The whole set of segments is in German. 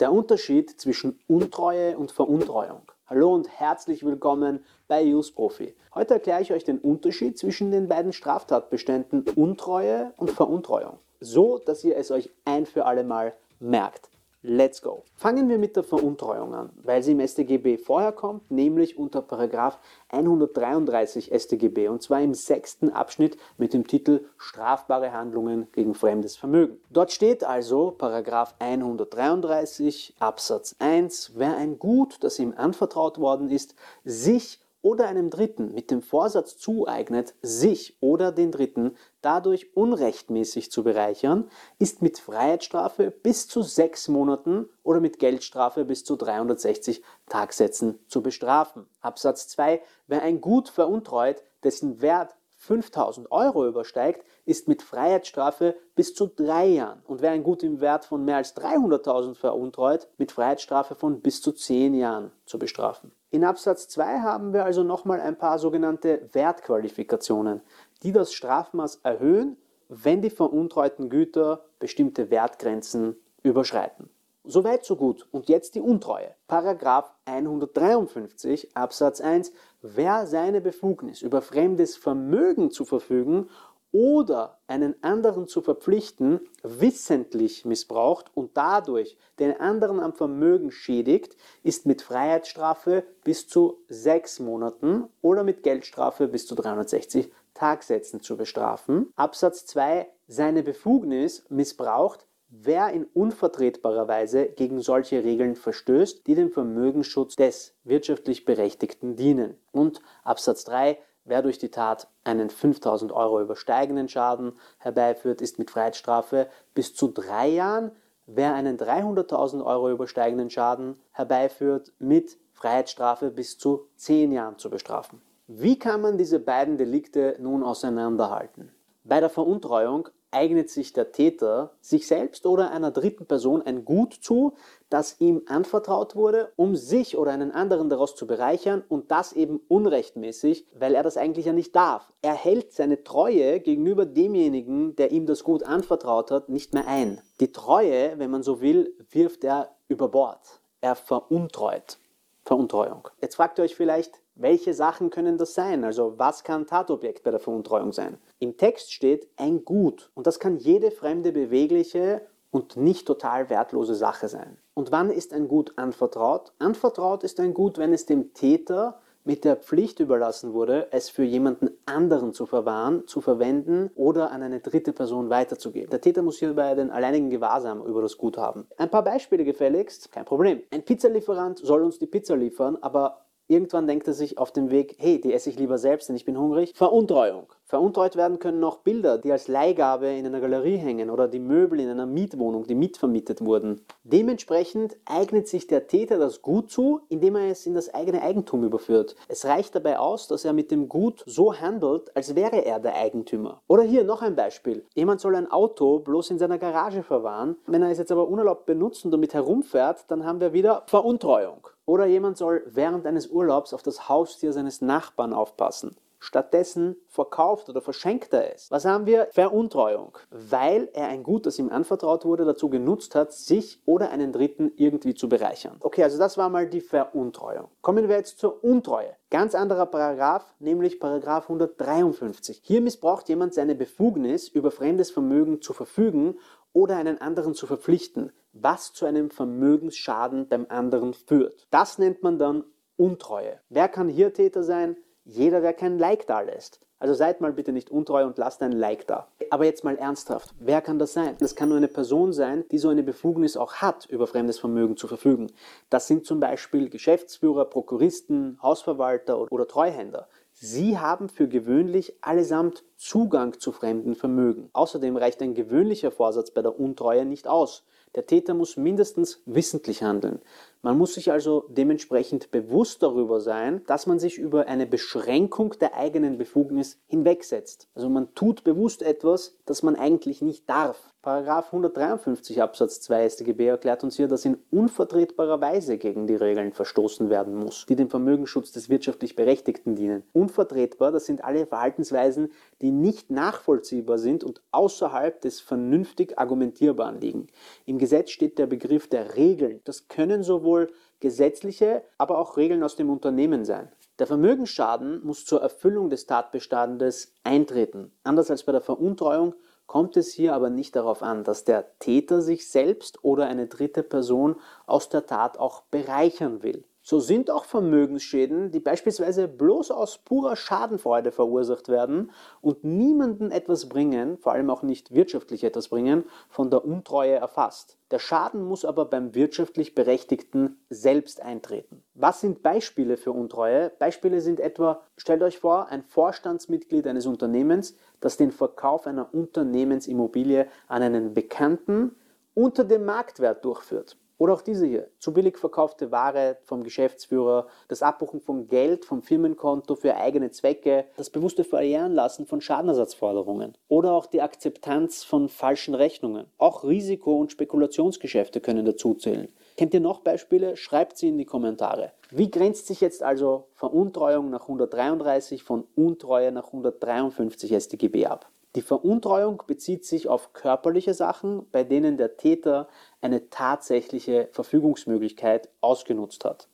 Der Unterschied zwischen Untreue und Veruntreuung. Hallo und herzlich willkommen bei Profi. Heute erkläre ich euch den Unterschied zwischen den beiden Straftatbeständen Untreue und Veruntreuung. So, dass ihr es euch ein für alle Mal merkt. Let's go. Fangen wir mit der Veruntreuung an, weil sie im StGB vorher kommt, nämlich unter Paragraph 133 StGB und zwar im sechsten Abschnitt mit dem Titel Strafbare Handlungen gegen fremdes Vermögen. Dort steht also Paragraph 133 Absatz 1, wer ein Gut, das ihm anvertraut worden ist, sich oder einem Dritten mit dem Vorsatz zueignet, sich oder den Dritten dadurch unrechtmäßig zu bereichern, ist mit Freiheitsstrafe bis zu sechs Monaten oder mit Geldstrafe bis zu 360 Tagsätzen zu bestrafen. Absatz 2. Wer ein Gut veruntreut, dessen Wert 5000 Euro übersteigt, ist mit Freiheitsstrafe bis zu drei Jahren. Und wer ein Gut im Wert von mehr als 300.000 veruntreut, mit Freiheitsstrafe von bis zu zehn Jahren zu bestrafen. In Absatz 2 haben wir also nochmal ein paar sogenannte Wertqualifikationen, die das Strafmaß erhöhen, wenn die veruntreuten Güter bestimmte Wertgrenzen überschreiten. Soweit so gut. Und jetzt die Untreue. Paragraph 153 Absatz 1. Wer seine Befugnis über fremdes Vermögen zu verfügen oder einen anderen zu verpflichten, wissentlich missbraucht und dadurch den anderen am Vermögen schädigt, ist mit Freiheitsstrafe bis zu sechs Monaten oder mit Geldstrafe bis zu 360 Tagsätzen zu bestrafen. Absatz 2. Seine Befugnis missbraucht, wer in unvertretbarer Weise gegen solche Regeln verstößt, die dem Vermögensschutz des wirtschaftlich Berechtigten dienen. Und Absatz 3. Wer durch die Tat einen 5000 Euro übersteigenden Schaden herbeiführt, ist mit Freiheitsstrafe bis zu drei Jahren. Wer einen 300.000 Euro übersteigenden Schaden herbeiführt, mit Freiheitsstrafe bis zu zehn Jahren zu bestrafen. Wie kann man diese beiden Delikte nun auseinanderhalten? Bei der Veruntreuung eignet sich der Täter sich selbst oder einer dritten Person ein Gut zu, das ihm anvertraut wurde, um sich oder einen anderen daraus zu bereichern und das eben unrechtmäßig, weil er das eigentlich ja nicht darf. Er hält seine Treue gegenüber demjenigen, der ihm das Gut anvertraut hat, nicht mehr ein. Die Treue, wenn man so will, wirft er über Bord. Er veruntreut. Veruntreuung. Jetzt fragt ihr euch vielleicht, welche Sachen können das sein? Also was kann Tatobjekt bei der Veruntreuung sein? Im Text steht ein Gut und das kann jede fremde bewegliche und nicht total wertlose Sache sein. Und wann ist ein Gut anvertraut? Anvertraut ist ein Gut, wenn es dem Täter mit der Pflicht überlassen wurde, es für jemanden anderen zu verwahren, zu verwenden oder an eine dritte Person weiterzugeben. Der Täter muss hierbei den alleinigen Gewahrsam über das Gut haben. Ein paar Beispiele gefälligst, kein Problem. Ein Pizzalieferant soll uns die Pizza liefern, aber Irgendwann denkt er sich auf dem Weg, hey, die esse ich lieber selbst, denn ich bin hungrig. Veruntreuung. Veruntreut werden können auch Bilder, die als Leihgabe in einer Galerie hängen oder die Möbel in einer Mietwohnung, die mitvermietet wurden. Dementsprechend eignet sich der Täter das Gut zu, indem er es in das eigene Eigentum überführt. Es reicht dabei aus, dass er mit dem Gut so handelt, als wäre er der Eigentümer. Oder hier noch ein Beispiel. Jemand soll ein Auto bloß in seiner Garage verwahren. Wenn er es jetzt aber unerlaubt benutzt und damit herumfährt, dann haben wir wieder Veruntreuung. Oder jemand soll während eines Urlaubs auf das Haustier seines Nachbarn aufpassen. Stattdessen verkauft oder verschenkt er es. Was haben wir? Veruntreuung. Weil er ein Gut, das ihm anvertraut wurde, dazu genutzt hat, sich oder einen Dritten irgendwie zu bereichern. Okay, also das war mal die Veruntreuung. Kommen wir jetzt zur Untreue. Ganz anderer Paragraph, nämlich Paragraph 153. Hier missbraucht jemand seine Befugnis, über fremdes Vermögen zu verfügen oder einen anderen zu verpflichten, was zu einem Vermögensschaden beim anderen führt. Das nennt man dann Untreue. Wer kann hier Täter sein? Jeder, der kein Like da lässt. Also seid mal bitte nicht untreu und lasst ein Like da. Aber jetzt mal ernsthaft, wer kann das sein? Das kann nur eine Person sein, die so eine Befugnis auch hat, über fremdes Vermögen zu verfügen. Das sind zum Beispiel Geschäftsführer, Prokuristen, Hausverwalter oder Treuhänder. Sie haben für gewöhnlich allesamt Zugang zu fremden Vermögen. Außerdem reicht ein gewöhnlicher Vorsatz bei der Untreue nicht aus. Der Täter muss mindestens wissentlich handeln. Man muss sich also dementsprechend bewusst darüber sein, dass man sich über eine Beschränkung der eigenen Befugnis hinwegsetzt. Also man tut bewusst etwas, das man eigentlich nicht darf. Paragraph 153 Absatz 2 StGB erklärt uns hier, dass in unvertretbarer Weise gegen die Regeln verstoßen werden muss, die dem Vermögensschutz des wirtschaftlich Berechtigten dienen. Unvertretbar, das sind alle Verhaltensweisen, die nicht nachvollziehbar sind und außerhalb des vernünftig Argumentierbaren liegen. Im Gesetz steht der Begriff der Regeln. Das können sowohl gesetzliche, aber auch Regeln aus dem Unternehmen sein. Der Vermögensschaden muss zur Erfüllung des Tatbestandes eintreten. Anders als bei der Veruntreuung kommt es hier aber nicht darauf an, dass der Täter sich selbst oder eine dritte Person aus der Tat auch bereichern will. So sind auch Vermögensschäden, die beispielsweise bloß aus purer Schadenfreude verursacht werden und niemanden etwas bringen, vor allem auch nicht wirtschaftlich etwas bringen, von der Untreue erfasst. Der Schaden muss aber beim wirtschaftlich Berechtigten selbst eintreten. Was sind Beispiele für Untreue? Beispiele sind etwa, stellt euch vor, ein Vorstandsmitglied eines Unternehmens, das den Verkauf einer Unternehmensimmobilie an einen Bekannten unter dem Marktwert durchführt. Oder auch diese hier, zu billig verkaufte Ware vom Geschäftsführer, das Abbuchen von Geld vom Firmenkonto für eigene Zwecke, das bewusste Verjähren lassen von Schadenersatzforderungen oder auch die Akzeptanz von falschen Rechnungen. Auch Risiko- und Spekulationsgeschäfte können dazuzählen. Kennt ihr noch Beispiele? Schreibt sie in die Kommentare. Wie grenzt sich jetzt also Veruntreuung nach 133 von Untreue nach 153 StGB ab? Die Veruntreuung bezieht sich auf körperliche Sachen, bei denen der Täter eine tatsächliche Verfügungsmöglichkeit ausgenutzt hat.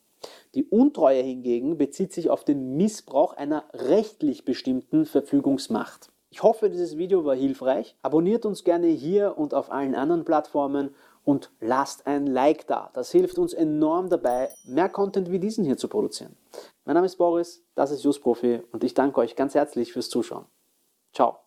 Die Untreue hingegen bezieht sich auf den Missbrauch einer rechtlich bestimmten Verfügungsmacht. Ich hoffe, dieses Video war hilfreich. Abonniert uns gerne hier und auf allen anderen Plattformen und lasst ein Like da. Das hilft uns enorm dabei, mehr Content wie diesen hier zu produzieren. Mein Name ist Boris, das ist Just Profi und ich danke euch ganz herzlich fürs Zuschauen. Ciao.